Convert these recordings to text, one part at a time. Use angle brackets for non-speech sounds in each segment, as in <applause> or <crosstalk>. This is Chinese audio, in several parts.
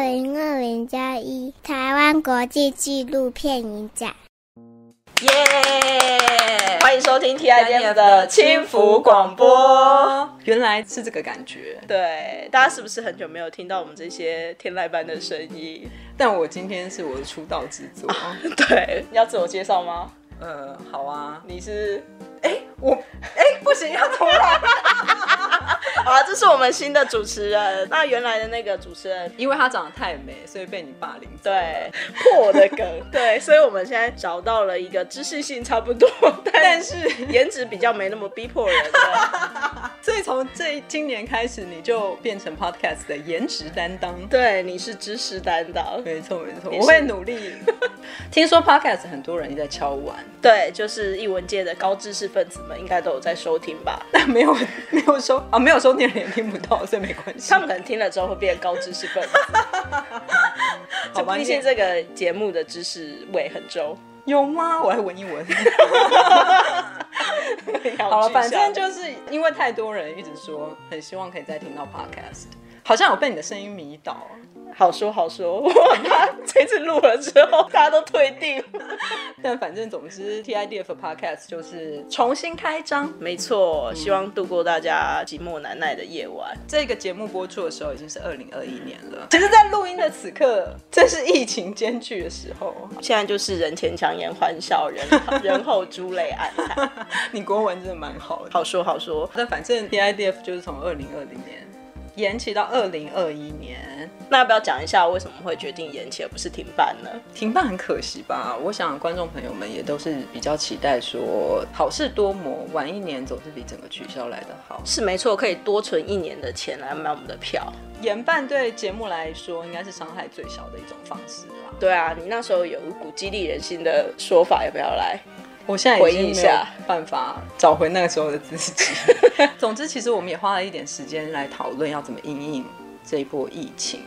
二零二零加一台湾国际纪录片影展。耶！Yeah! 欢迎收听 TIDF 的轻浮广播。原来是这个感觉。对，大家是不是很久没有听到我们这些天籁般的声音？但我今天是我的出道之作。啊、<laughs> 对，你要自我介绍吗？呃，好啊。你是？哎，我哎，不行，要重来。<laughs> 好啊，这是我们新的主持人。那原来的那个主持人，因为他长得太美，所以被你霸凌。对，破我的梗。<laughs> 对，所以我们现在找到了一个知识性差不多，<laughs> 但是颜值比较没那么逼迫人的。所以从这今年开始，你就变成 Podcast 的颜值担当。对，你是知识担当。没错，没错，我会努力。听说 Podcast 很多人在敲碗。对，就是艺文界的高知识分子们应该都有在收听吧？但没有，没有收啊，没有收听的人也听不到，所以没关系。他们可能听了之后会变高知识分子。<laughs> 好吧，毕竟这个节目的知识味很重。有吗？我来闻一闻。<laughs> 好了，反正就是因为太多人一直说很希望可以再听到 Podcast，好像有被你的声音迷倒。好说好说，<laughs> 我很怕这次录了之后大家都退订。<laughs> 但反正总之，TIDF Podcast 就是重新开张，没错，希望度过大家寂寞难耐的夜晚。嗯、这个节目播出的时候已经是二零二一年了，其实，在录音的此刻，正是疫情艰巨的时候。现在就是人前强颜欢笑，人 <laughs> 人后珠泪暗惨。你国文真的蛮好的，好说好说。但反正 TIDF 就是从二零二零年。延期到二零二一年，那要不要讲一下为什么会决定延期而不是停办呢？停办很可惜吧？我想观众朋友们也都是比较期待说，好事多磨，晚一年总是比整个取消来的好。是没错，可以多存一年的钱来买我们的票。延办对节目来说应该是伤害最小的一种方式吧？对啊，你那时候有一股激励人心的说法，要不要来？我现在已经没有办法找回那个时候的自己。<laughs> 总之，其实我们也花了一点时间来讨论要怎么应应这一波疫情。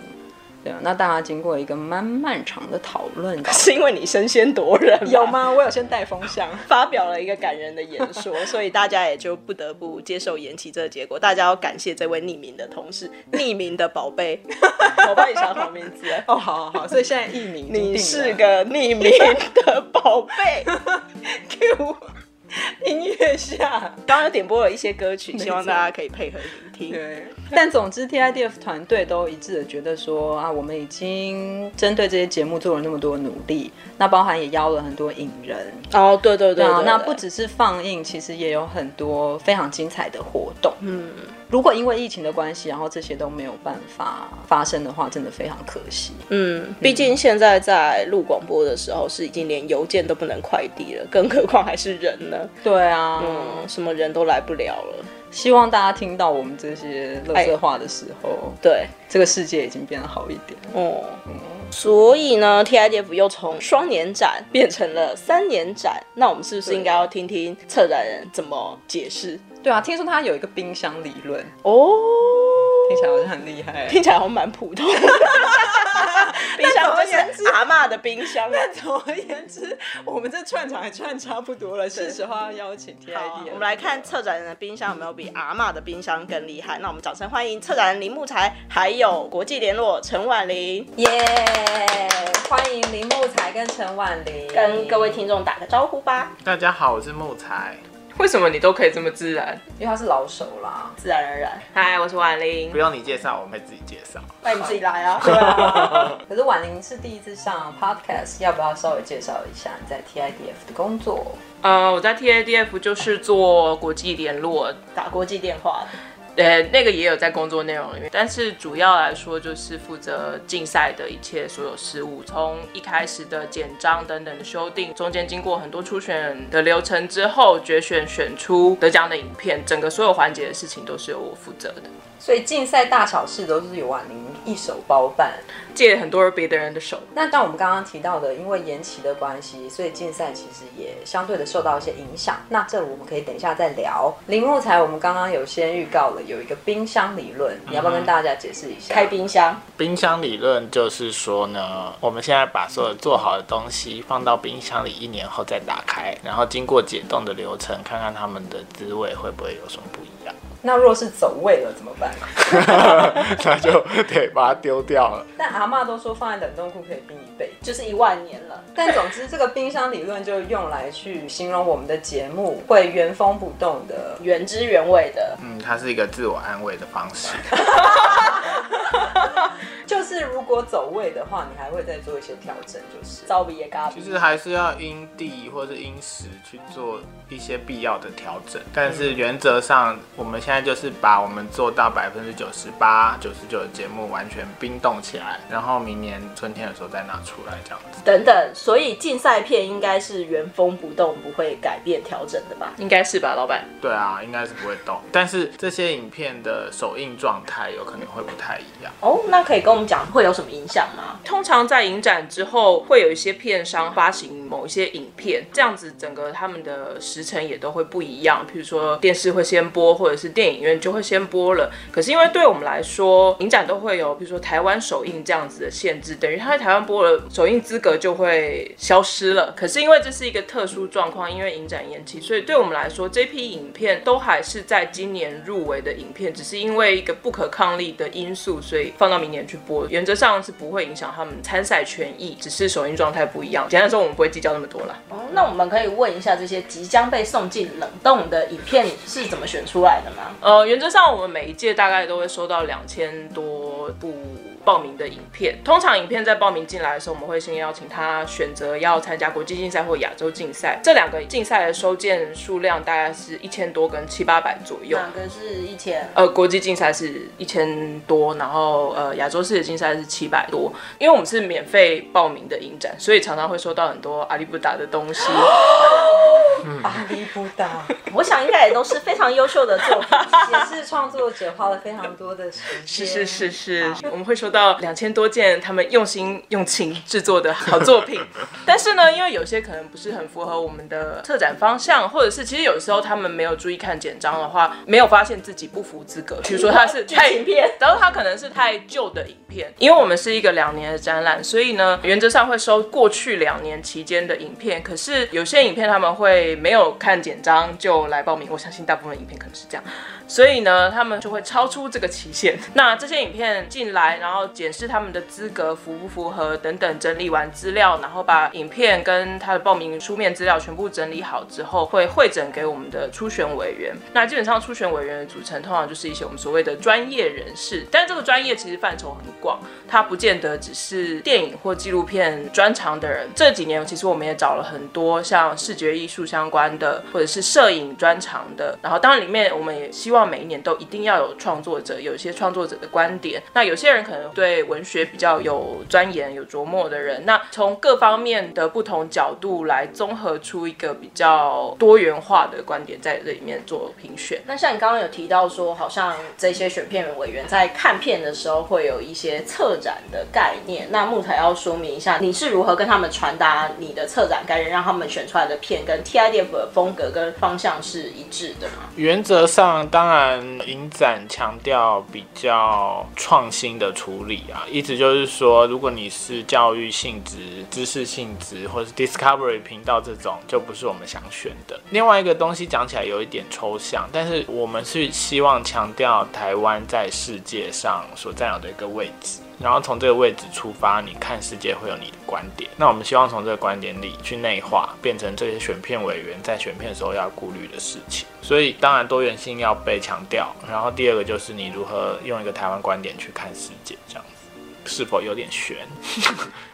对啊，那大家经过一个蛮漫长的讨论，<laughs> 是因为你身先夺人有吗？我有先带风向，<laughs> 发表了一个感人的演说，<laughs> 所以大家也就不得不接受延期这个结果。大家要感谢这位匿名的同事，匿名的宝贝，我帮你想好名字。哦，好好好，所以现在匿名，你是个匿名的宝贝，Q。<laughs> 音乐下，刚刚点播了一些歌曲，希望大家可以配合聆听。对，但总之 TIDF 团队都一致的觉得说啊，我们已经针对这些节目做了那么多努力，那包含也邀了很多影人。哦，对对对，对，对，对，那不只是放映，其实也有很多非常精彩的活动。嗯。如果因为疫情的关系，然后这些都没有办法发生的话，真的非常可惜。嗯，毕竟现在在录广播的时候，是已经连邮件都不能快递了，更何况还是人呢？对啊，嗯，什么人都来不了了。希望大家听到我们这些乐色话的时候，哎、对这个世界已经变得好一点。哦，嗯，所以呢，TIDF 又从双年展变成了三年展，那我们是不是应该要听听策展人怎么解释？对啊，听说他有一个冰箱理论哦，听起来好像很厉害，听起来好像蛮普通的。<laughs> 冰箱总而言之，阿妈的冰箱。但总而言之，我们这串场也串差不多了，是时候要邀请 TIDF。我们来看策展人的冰箱有没有比阿妈的冰箱更厉害？那我们掌声欢迎策展人林木才，还有国际联络陈婉玲。耶！Yeah, 欢迎林木才跟陈婉玲，跟各位听众打个招呼吧。大家好，我是木材。<laughs> 为什么你都可以这么自然？因为他是老手啦，自然而然。嗨，我是婉玲。不用你介绍，我会自己介绍。那你自己来 <laughs> 啊。可是婉玲是第一次上 podcast，要不要稍微介绍一下你在 TIDF 的工作？呃，我在 TIDF 就是做国际联络，打国际电话。呃，那个也有在工作内容里面，但是主要来说就是负责竞赛的一切所有事务，从一开始的简章等等的修订，中间经过很多初选的流程之后，决选选出得奖的影片，整个所有环节的事情都是由我负责的。所以竞赛大小事都是由婉玲一手包办，借很多别的人的手。那像我们刚刚提到的，因为延期的关系，所以竞赛其实也相对的受到一些影响。那这我们可以等一下再聊。林木材，我们刚刚有先预告了有一个冰箱理论，你要不要跟大家解释一下？开冰箱，冰箱理论就是说呢，我们现在把所有做好的东西放到冰箱里，一年后再打开，然后经过解冻的流程，看看它们的滋味会不会有什么不一样。那若是走位了怎么办？<laughs> 那就得把它丢掉了。<laughs> 但阿妈都说放在冷冻库可以冰就是一万年了。但总之，这个冰箱理论就用来去形容我们的节目会原封不动的、原汁原味的。嗯，它是一个自我安慰的方式。<laughs> 就是如果走位的话，你还会再做一些调整，就是招比也嘎。其实还是要因地或是因时去做一些必要的调整，但是原则上，我们现在就是把我们做到百分之九十八、九十九的节目完全冰冻起来，然后明年春天的时候再拿出来这样子。等等，所以竞赛片应该是原封不动，不会改变调整的吧？应该是吧，老板？对啊，应该是不会动，但是这些影片的首映状态有可能会不太一样。哦，那可以跟我们讲会有什么影响吗？通常在影展之后，会有一些片商发行某一些影片，这样子整个他们的时程也都会不一样。譬如说电视会先播，或者是电影院就会先播了。可是因为对我们来说，影展都会有，比如说台湾首映这样子的限制，等于他在台湾播了，首映资格就会消失了。可是因为这是一个特殊状况，因为影展延期，所以对我们来说，这批影片都还是在今年入围的影片，只是因为一个不可抗力的因素，所以放到明年去播。原则上是不会影响他们参赛权益，只是首映状态不一样。简单说，我们不会计较那么多了。哦，那我们可以问一下，这些即将被送进冷冻的影片是怎么选出来的吗？呃，原则上我们每一届大概都会收到两千多部。报名的影片，通常影片在报名进来的时候，我们会先邀请他选择要参加国际竞赛或亚洲竞赛。这两个竞赛的收件数量大概是一千多跟七八百左右。哪个是一千？呃，国际竞赛是一千多，然后呃亚洲世界竞赛是七百多。因为我们是免费报名的影展，所以常常会收到很多阿里不达的东西。嗯、阿里不达，我想应该也都是非常优秀的作品，也是创作者花了非常多的时间。<laughs> 是是是是，我们会收到两千多件他们用心用情制作的好作品。<laughs> 但是呢，因为有些可能不是很符合我们的策展方向，或者是其实有时候他们没有注意看简章的话，没有发现自己不符资格。<laughs> 比如说他是太影片，然后他可能是太旧的影片。因为我们是一个两年的展览，所以呢，原则上会收过去两年期间的影片。可是有些影片他们会。没有看简章就来报名，我相信大部分影片可能是这样，所以呢，他们就会超出这个期限。那这些影片进来，然后检视他们的资格符不符合等等，整理完资料，然后把影片跟他的报名书面资料全部整理好之后，会汇整给我们的初选委员。那基本上初选委员的组成通常就是一些我们所谓的专业人士，但这个专业其实范畴很广，它不见得只是电影或纪录片专长的人。这几年其实我们也找了很多像视觉艺术相关的，或者是摄影专长的，然后当然里面我们也希望每一年都一定要有创作者，有一些创作者的观点。那有些人可能对文学比较有钻研、有琢磨的人，那从各方面的不同角度来综合出一个比较多元化的观点，在这里面做评选。那像你刚刚有提到说，好像这些选片委员在看片的时候会有一些策展的概念，那木材要说明一下，你是如何跟他们传达你的策展概念，让他们选出来的片跟 TIDF。的风格跟方向是一致的吗？原则上，当然影展强调比较创新的处理啊，意思就是说，如果你是教育性质、知识性质或是 Discovery 频道这种，就不是我们想选的。另外一个东西讲起来有一点抽象，但是我们是希望强调台湾在世界上所占有的一个位置。然后从这个位置出发，你看世界会有你的观点。那我们希望从这个观点里去内化，变成这些选片委员在选片的时候要顾虑的事情。所以当然多元性要被强调。然后第二个就是你如何用一个台湾观点去看世界，这样是否有点悬？<laughs>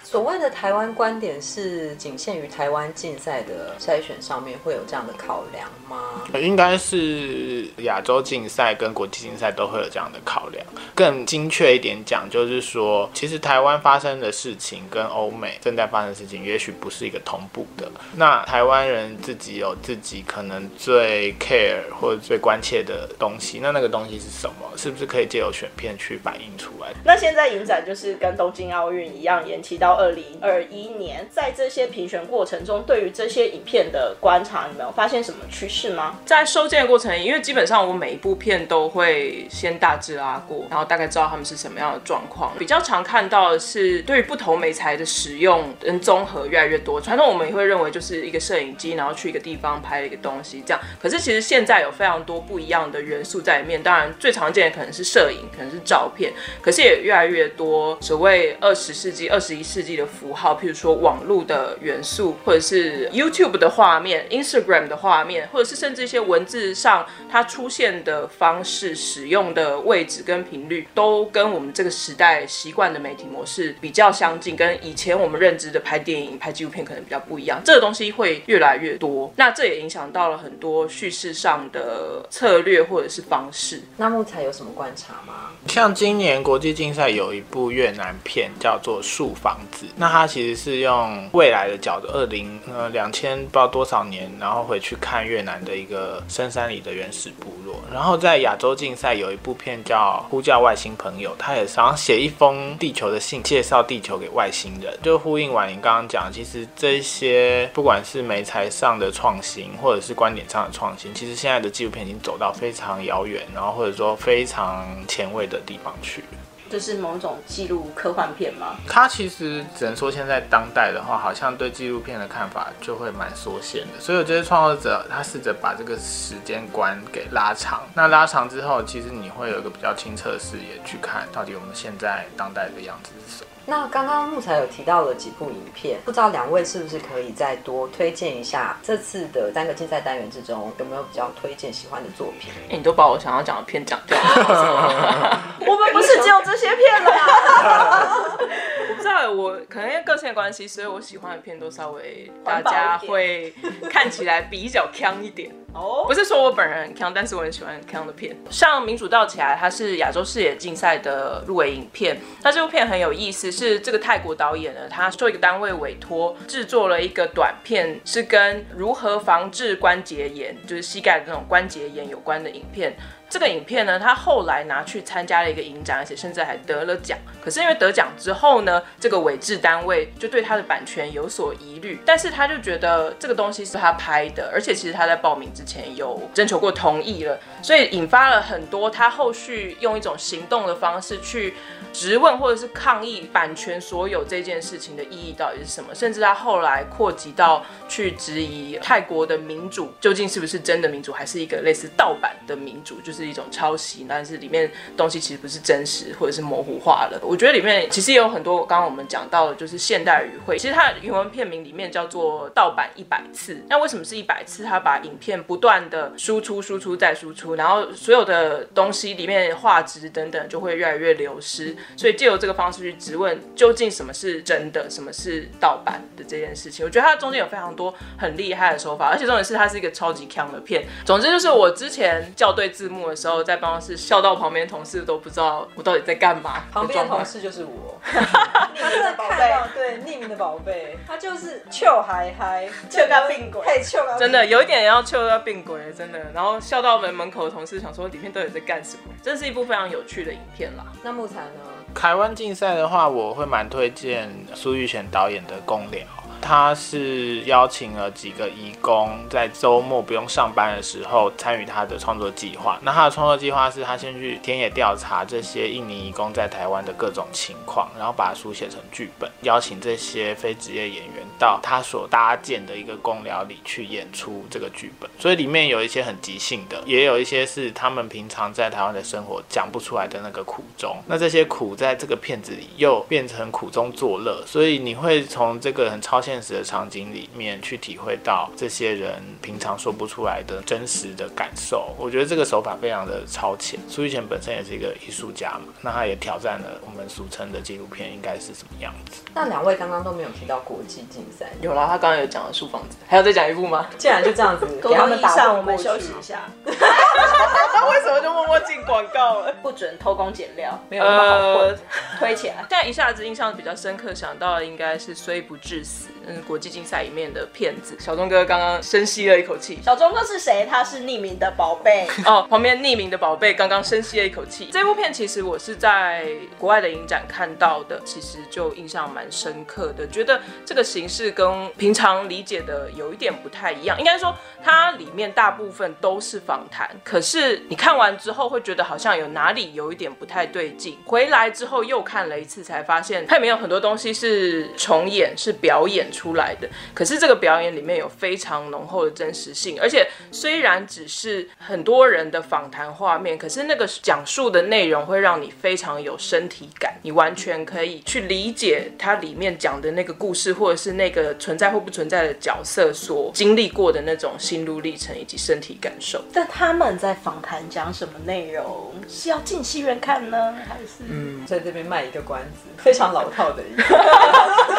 所谓的台湾观点是仅限于台湾竞赛的筛选上面会有这样的考量吗？应该是亚洲竞赛跟国际竞赛都会有这样的考量。更精确一点讲，就是说，其实台湾发生的事情跟欧美正在发生的事情，也许不是一个同步的。那台湾人自己有自己可能最 care 或者最关切的东西，那那个东西是什么？是不是可以借由选片去反映出来？那现在影展就是是跟东京奥运一样延期到二零二一年。在这些评选过程中，对于这些影片的观察，你们有发现什么趋势吗？在收件的过程，因为基本上我每一部片都会先大致拉过，然后大概知道他们是什么样的状况。比较常看到的是对于不同媒材的使用跟综合越来越多。传统我们也会认为就是一个摄影机，然后去一个地方拍一个东西这样。可是其实现在有非常多不一样的元素在里面。当然最常见的可能是摄影，可能是照片，可是也越来越多多所谓二十世纪、二十一世纪的符号，譬如说网络的元素，或者是 YouTube 的画面、Instagram 的画面，或者是甚至一些文字上它出现的方式、使用的位置跟频率，都跟我们这个时代习惯的媒体模式比较相近，跟以前我们认知的拍电影、拍纪录片可能比较不一样。这个东西会越来越多，那这也影响到了很多叙事上的策略或者是方式。那木材有什么观察吗？像今年国际竞赛有一部越南片叫做《树房子》，那它其实是用未来的角度，二零呃两千不知道多少年，然后回去看越南的一个深山里的原始部落。然后在亚洲竞赛有一部片叫《呼叫外星朋友》，他也想写一封地球的信，介绍地球给外星人，就呼应婉玲刚刚讲，其实这些不管是媒材上的创新，或者是观点上的创新，其实现在的纪录片已经走到非常遥远，然后或者说非常前卫的地方去。就是某种纪录科幻片吗？他其实只能说现在当代的话，好像对纪录片的看法就会蛮缩限的。所以我觉得创作者他试着把这个时间观给拉长。那拉长之后，其实你会有一个比较清澈的视野去看到底我们现在当代的样子是什么。那刚刚木材有提到了几部影片，不知道两位是不是可以再多推荐一下？这次的三个竞赛单元之中，有没有比较推荐喜欢的作品？欸，你都把我想要讲的片讲掉了。<laughs> 我们不是只有这些片了道，我可能因为个性的关系，所以我喜欢的片都稍微大家会看起来比较强一点。<laughs> 哦，不是说我本人很强，但是我很喜欢很锵的片。像《民主倒起来》，它是亚洲视野竞赛的入围影片。那这部片很有意思，是这个泰国导演呢，他受一个单位委托制作了一个短片，是跟如何防治关节炎，就是膝盖的那种关节炎有关的影片。这个影片呢，他后来拿去参加了一个影展，而且甚至还得了奖。可是因为得奖之后呢，这个委制单位就对他的版权有所疑虑，但是他就觉得这个东西是他拍的，而且其实他在报名之前有征求过同意了，所以引发了很多他后续用一种行动的方式去质问或者是抗议版权所有这件事情的意义到底是什么，甚至他后来扩及到去质疑泰国的民主究竟是不是真的民主，还是一个类似盗版的民主，就是。是一种抄袭，但是里面东西其实不是真实，或者是模糊化了。我觉得里面其实也有很多，刚刚我们讲到的，就是现代语汇。其实它的英文片名里面叫做“盗版一百次”。那为什么是一百次？它把影片不断的输出、输出再输出，然后所有的东西里面画质等等就会越来越流失。所以借由这个方式去质问，究竟什么是真的，什么是盗版的这件事情。我觉得它中间有非常多很厉害的手法，而且重点是它是一个超级强的片。总之就是我之前校对字幕的时候，在办公室笑到旁边同事都不知道我到底在干嘛。旁边的同事就是我，<laughs> 他真的看到对匿名的宝贝，他就是臭嗨嗨，臭到病鬼，真的有一点要臭到病鬼，真的。然后笑到门门口的同事想说里面到底在干什么？这是一部非常有趣的影片啦。那木材呢？台湾竞赛的话，我会蛮推荐苏玉贤导演的《工寮》。他是邀请了几个移工，在周末不用上班的时候参与他的创作计划。那他的创作计划是他先去田野调查这些印尼移工在台湾的各种情况，然后把书写成剧本，邀请这些非职业演员到他所搭建的一个工寮里去演出这个剧本。所以里面有一些很即兴的，也有一些是他们平常在台湾的生活讲不出来的那个苦衷。那这些苦在这个片子里又变成苦中作乐，所以你会从这个很超现实的场景里面去体会到这些人平常说不出来的真实的感受，我觉得这个手法非常的超前。苏玉贤本身也是一个艺术家嘛，那他也挑战了我们俗称的纪录片应该是什么样子。那两位刚刚都没有提到国际竞赛，有啦，他刚刚有讲了《树房子》，还要再讲一部吗？既然就这样子，给他们打上，我们休息一下。<laughs> 他为什么就默默进广告了？不准偷工减料，没有那么好混，推起来。现在一下子印象比较深刻，想到的应该是《虽不至死》。嗯国际竞赛里面的片子。小钟哥刚刚深吸了一口气。小钟哥是谁？他是匿名的宝贝 <laughs> 哦，旁边匿名的宝贝刚刚深吸了一口气。这部片其实我是在国外的影展看到的，其实就印象蛮深刻的，觉得这个形式跟平常理解的有一点不太一样。应该说它里面大部分都是访谈，可是你看完之后会觉得好像有哪里有一点不太对劲。回来之后又看了一次，才发现它里面有很多东西是重演，是表演出来的。可是这个表演里面有非常浓厚的真实性，而且虽然只是很多人的访谈画面，可是那个讲述的内容会让你非常有身体感，你完全可以去理解它里面讲的那个故事，或者是那个存在或不存在的角色所经历过的那种心路历程以及身体感受。但他们在访谈讲什么内容？是要进戏院看呢，还是？嗯，在这边卖一个关子，非常老套的一个 <laughs> <laughs> <laughs>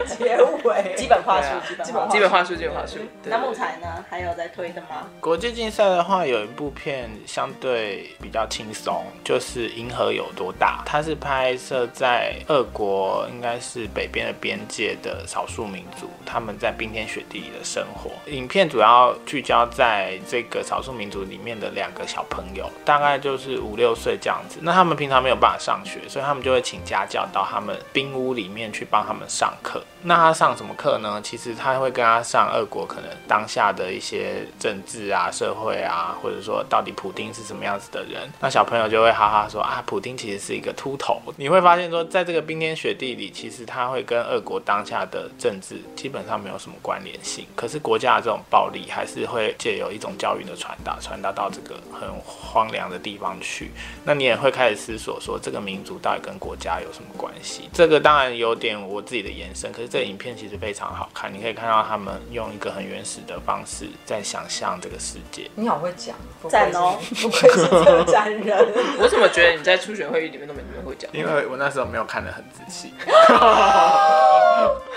<laughs> 结尾，基本话术，基本基本话术，基本话术。那木材呢？还有在推的吗？国际竞赛的话，有一部片相对比较轻松，就是《银河有多大》。它是拍摄在俄国，应该是北边的边界的少数民族，他们在冰天雪地里的生活。影片主要聚焦在这个少数民族里面的两个小朋友，大概就是五六岁这样子。那他们平常没有办法上学，所以他们就会请家教到他们冰屋里面去帮他们上课。那他上什么课呢？其实他会跟他上俄国可能当下的一些政治啊、社会啊，或者说到底普丁是什么样子的人。那小朋友就会哈哈说啊，普丁其实是一个秃头。你会发现说，在这个冰天雪地里，其实他会跟俄国当下的政治基本上没有什么关联性。可是国家的这种暴力还是会借由一种教育的传达，传达到这个很荒凉的地方去。那你也会开始思索说，这个民族到底跟国家有什么关系？这个当然有点我自己的延伸，可是这影片其实非常好看，你可以看到他们用一个很原始的方式在想象这个世界。你好会讲，赞哦，不愧是策展人。<laughs> 我怎么觉得你在初选会议里面都没那么会讲？因为我那时候没有看得很仔细。<laughs>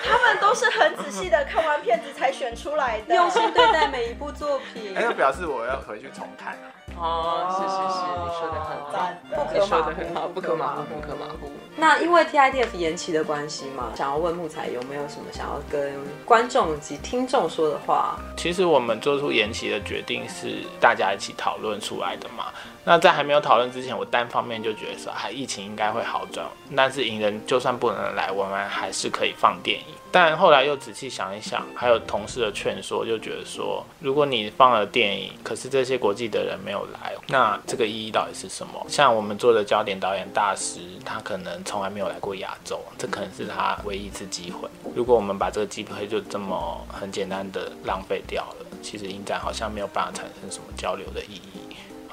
他们都是很仔细的看完片子才选出来的，用心对待每一部作品。<laughs> 那表示我要回去重看啊。哦，是是是，你说的很好，不可说的很好，不可马虎，不可马虎。那因为 TIDF 延期的关系嘛，想要问木材有没有什么想要跟观众及听众说的话？其实我们做出延期的决定是大家一起讨论出来的嘛。那在还没有讨论之前，我单方面就觉得说，哎疫情应该会好转。但是影人就算不能来，我们还是可以放电影。但后来又仔细想一想，还有同事的劝说，就觉得说，如果你放了电影，可是这些国际的人没有来，那这个意义到底是什么？像我们做的焦点导演大师，他可能从来没有来过亚洲，这可能是他唯一一次机会。如果我们把这个机会就这么很简单的浪费掉了，其实影展好像没有办法产生什么交流的意义。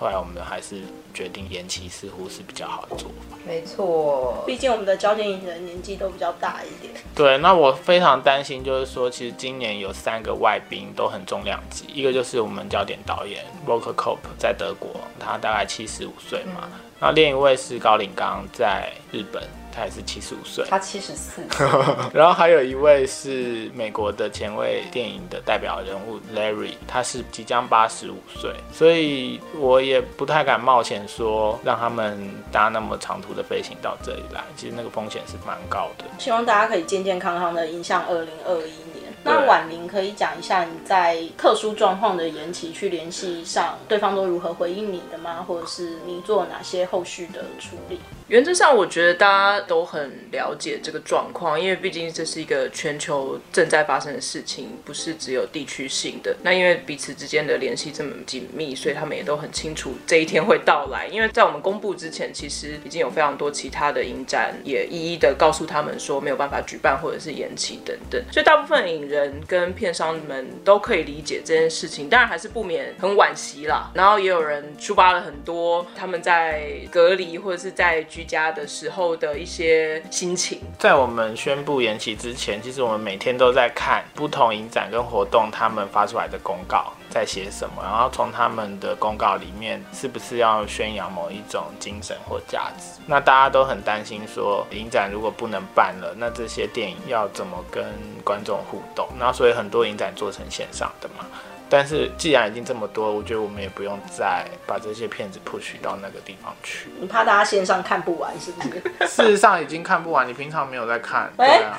后来我们还是决定延期，似乎是比较好的做法。没错，毕竟我们的焦点影人年纪都比较大一点。对，那我非常担心，就是说，其实今年有三个外宾都很重量级，一个就是我们焦点导演 Volker Kopp 在德国，他大概七十五岁嘛。嗯、然后另一位是高领刚在日本。他也是七十五岁，他七十四。<laughs> 然后还有一位是美国的前卫电影的代表人物 Larry，他是即将八十五岁，所以我也不太敢冒险说让他们搭那么长途的飞行到这里来，其实那个风险是蛮高的。希望大家可以健健康康的迎向二零二一年。那婉玲可以讲一下你在特殊状况的延期去联系上，对方都如何回应你的吗？或者是你做哪些后续的处理？原则上，我觉得大家都很了解这个状况，因为毕竟这是一个全球正在发生的事情，不是只有地区性的。那因为彼此之间的联系这么紧密，所以他们也都很清楚这一天会到来。因为在我们公布之前，其实已经有非常多其他的影展也一一的告诉他们说没有办法举办或者是延期等等。所以大部分影人跟片商们都可以理解这件事情，当然还是不免很惋惜啦。然后也有人抒发了很多他们在隔离或者是在居家的时候的一些心情。在我们宣布延期之前，其实我们每天都在看不同影展跟活动他们发出来的公告在写什么，然后从他们的公告里面是不是要宣扬某一种精神或价值。那大家都很担心说，影展如果不能办了，那这些电影要怎么跟观众互动？那所以很多影展做成线上的嘛。但是既然已经这么多，我觉得我们也不用再把这些片子 push 到那个地方去。你怕大家线上看不完是不是？<laughs> 事实上已经看不完，你平常没有在看。对啊。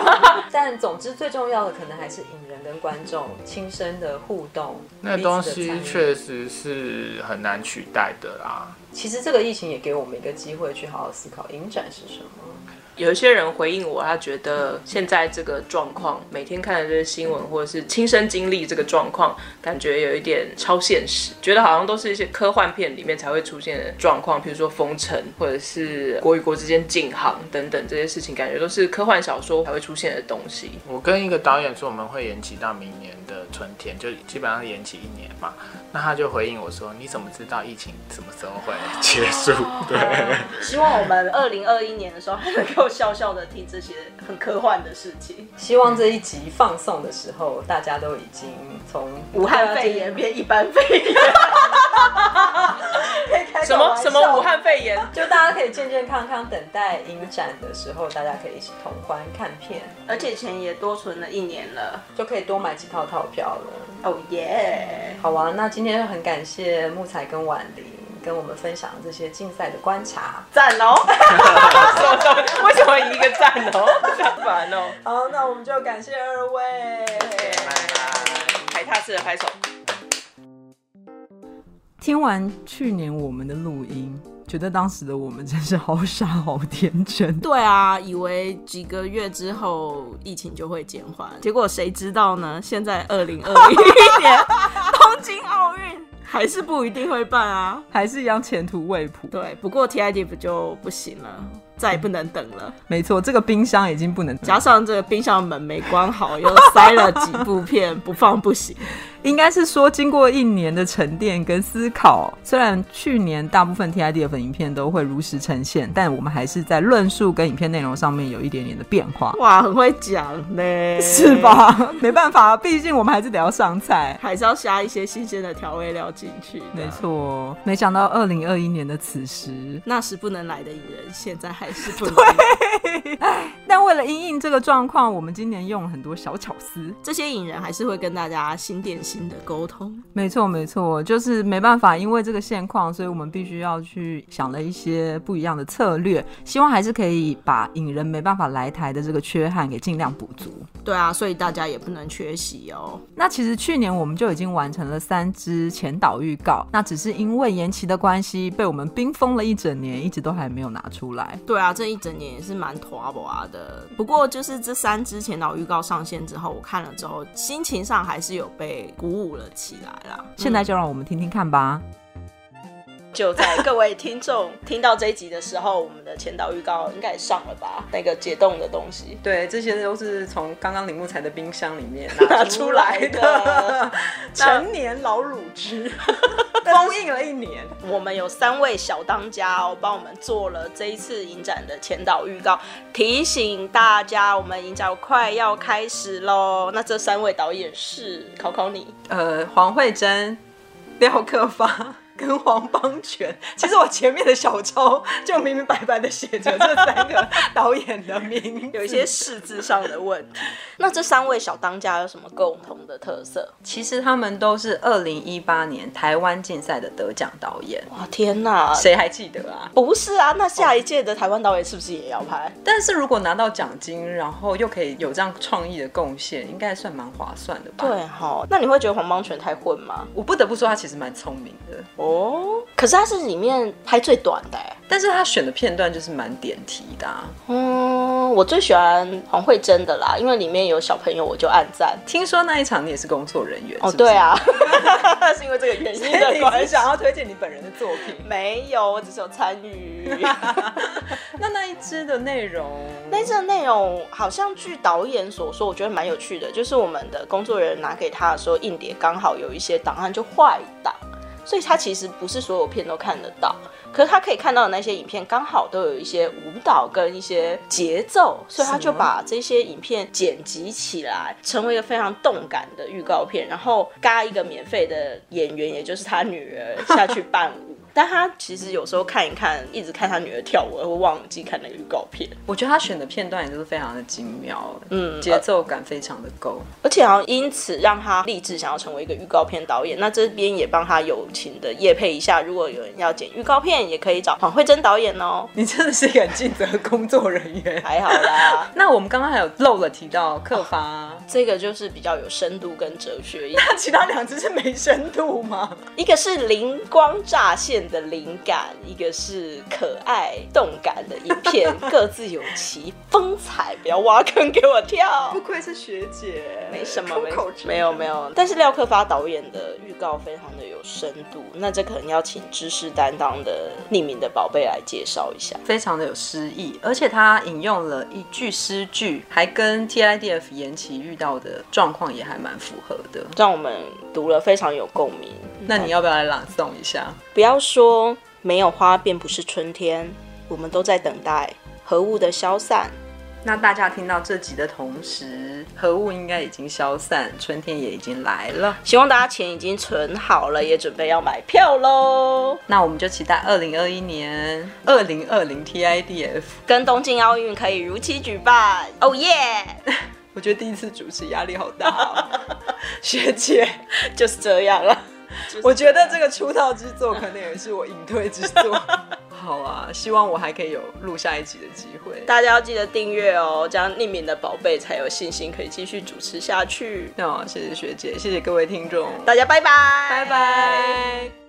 <laughs> 但总之最重要的可能还是影人跟观众亲身的互动。那东西确实是很难取代的啦。其实这个疫情也给我们一个机会去好好思考影展是什么。有一些人回应我，他觉得现在这个状况，每天看的这些新闻，或者是亲身经历这个状况，感觉有一点超现实，觉得好像都是一些科幻片里面才会出现的状况，比如说封城，或者是国与国之间禁航等等这些事情，感觉都是科幻小说才会出现的东西。我跟一个导演说，我们会延期到明年的春天，就基本上延期一年嘛。那他就回应我说：“你怎么知道疫情什么时候会结束？”对，希望我们二零二一年的时候还能够。笑笑的听这些很科幻的事情，希望这一集放送的时候，大家都已经从武汉肺炎变一般肺炎。<laughs> 什么什么武汉肺炎？就大家可以健健康康等待影展的时候，大家可以一起同欢看片，而且钱也多存了一年了，就可以多买几套套票了。哦耶！好啊，那今天很感谢木材跟婉玲。跟我们分享这些竞赛的观察，赞哦！<laughs> 为什么一个赞哦？好 <laughs> 烦哦！好，那我们就感谢二位，踩踏式的拍手。听完去年我们的录音，觉得当时的我们真是好傻好天真。对啊，以为几个月之后疫情就会减缓，结果谁知道呢？现在二零二一年。还是不一定会办啊，还是一样前途未卜。对，不过 TID 不就不行了，再也不能等了。没错，这个冰箱已经不能等，加上这个冰箱门没关好，又塞了几部片，不放不行。应该是说，经过一年的沉淀跟思考，虽然去年大部分 TID 的影片都会如实呈现，但我们还是在论述跟影片内容上面有一点点的变化。哇，很会讲呢，是吧？<laughs> 没办法，毕竟我们还是得要上菜，还是要加一些新鲜的调味料进去。没错，没想到二零二一年的此时，那时不能来的影人，现在还是不能。<laughs> 对，<laughs> 但为了因应这个状况，我们今年用了很多小巧思，这些影人还是会跟大家新店新的沟通，没错没错，就是没办法，因为这个现况，所以我们必须要去想了一些不一样的策略，希望还是可以把引人没办法来台的这个缺憾给尽量补足。对啊，所以大家也不能缺席哦。那其实去年我们就已经完成了三支前导预告，那只是因为延期的关系，被我们冰封了一整年，一直都还没有拿出来。对啊，这一整年也是蛮拖啊的。不过就是这三支前导预告上线之后，我看了之后，心情上还是有被鼓舞了起来啦，现在就让我们听听看吧。就在各位听众听到这一集的时候，我们的前导预告应该也上了吧？那个解冻的东西，<laughs> 对，这些都是从刚刚李木材的冰箱里面拿出来的 <laughs> 成年老乳汁，<laughs> 封印了一年。我们有三位小当家哦，帮我们做了这一次影展的前导预告，提醒大家，我们影展快要开始喽。那这三位导演是考考你，呃，黄慧珍、廖克发。跟黄邦权，<laughs> 其实我前面的小抄就明明白白的写着这三个导演的名，<laughs> 有一些识字上的问题。<laughs> 那这三位小当家有什么共同的特色？其实他们都是二零一八年台湾竞赛的得奖导演。哇，天哪，谁还记得啊？不是啊，那下一届的台湾导演是不是也要拍？但是如果拿到奖金，然后又可以有这样创意的贡献，应该算蛮划算的吧？对，好。那你会觉得黄邦权太混吗？我不得不说，他其实蛮聪明的。哦，可是它是里面拍最短的，但是他选的片段就是蛮点题的啊。嗯，我最喜欢黄慧珍的啦，因为里面有小朋友，我就暗赞。听说那一场你也是工作人员哦？是是对啊，<laughs> 是因为这个原因的关系。想要推荐你本人的作品？没有，我只是有参与。<laughs> 那那一支的内容，那一支的内容好像据导演所说，我觉得蛮有趣的，就是我们的工作人员拿给他的时候，硬碟刚好有一些档案就坏档。所以他其实不是所有片都看得到，可是他可以看到的那些影片刚好都有一些舞蹈跟一些节奏，所以他就把这些影片剪辑起来，成为一个非常动感的预告片，然后嘎一个免费的演员，也就是他女儿下去伴舞。但他其实有时候看一看，一直看他女儿跳舞，而会忘记看那个预告片。我觉得他选的片段也都是非常的精妙，嗯，节奏感非常的够，而且好像因此让他立志想要成为一个预告片导演。那这边也帮他友情的业配一下，如果有人要剪预告片，也可以找黄慧珍导演哦。你真的是一个很尽责的工作人员，还好啦。<laughs> 那我们刚刚还有漏了提到克发、哦，这个就是比较有深度跟哲学。<laughs> 那其他两只是没深度吗？一个是灵光乍现的灵感，一个是可爱动感的影片，各自有其风采。不要挖坑给我跳。不愧是学姐，没什么，没没有没有。但是廖克发导演的预告非常的有深度，那这可能要请知识担当的匿名的宝贝来介绍一下。非常的有诗意，而且他引用了一句诗句，还跟 TIDF 延期遇到的状况也还蛮符合的，让我们读了非常有共鸣。那你要不要来朗诵一下？不要说没有花便不是春天，我们都在等待何物的消散。那大家听到这集的同时，核物应该已经消散，春天也已经来了。希望大家钱已经存好了，也准备要买票喽。那我们就期待二零二一年二零二零 TIDF 跟东京奥运可以如期举办。哦耶！我觉得第一次主持压力好大哦，<laughs> 学姐就是这样了。我觉得这个出道之作可能也是我隐退之作。<laughs> 好啊，希望我还可以有录下一集的机会。大家要记得订阅哦，这样匿名的宝贝才有信心可以继续主持下去。那、哦、谢谢学姐，谢谢各位听众，大家拜拜，拜拜。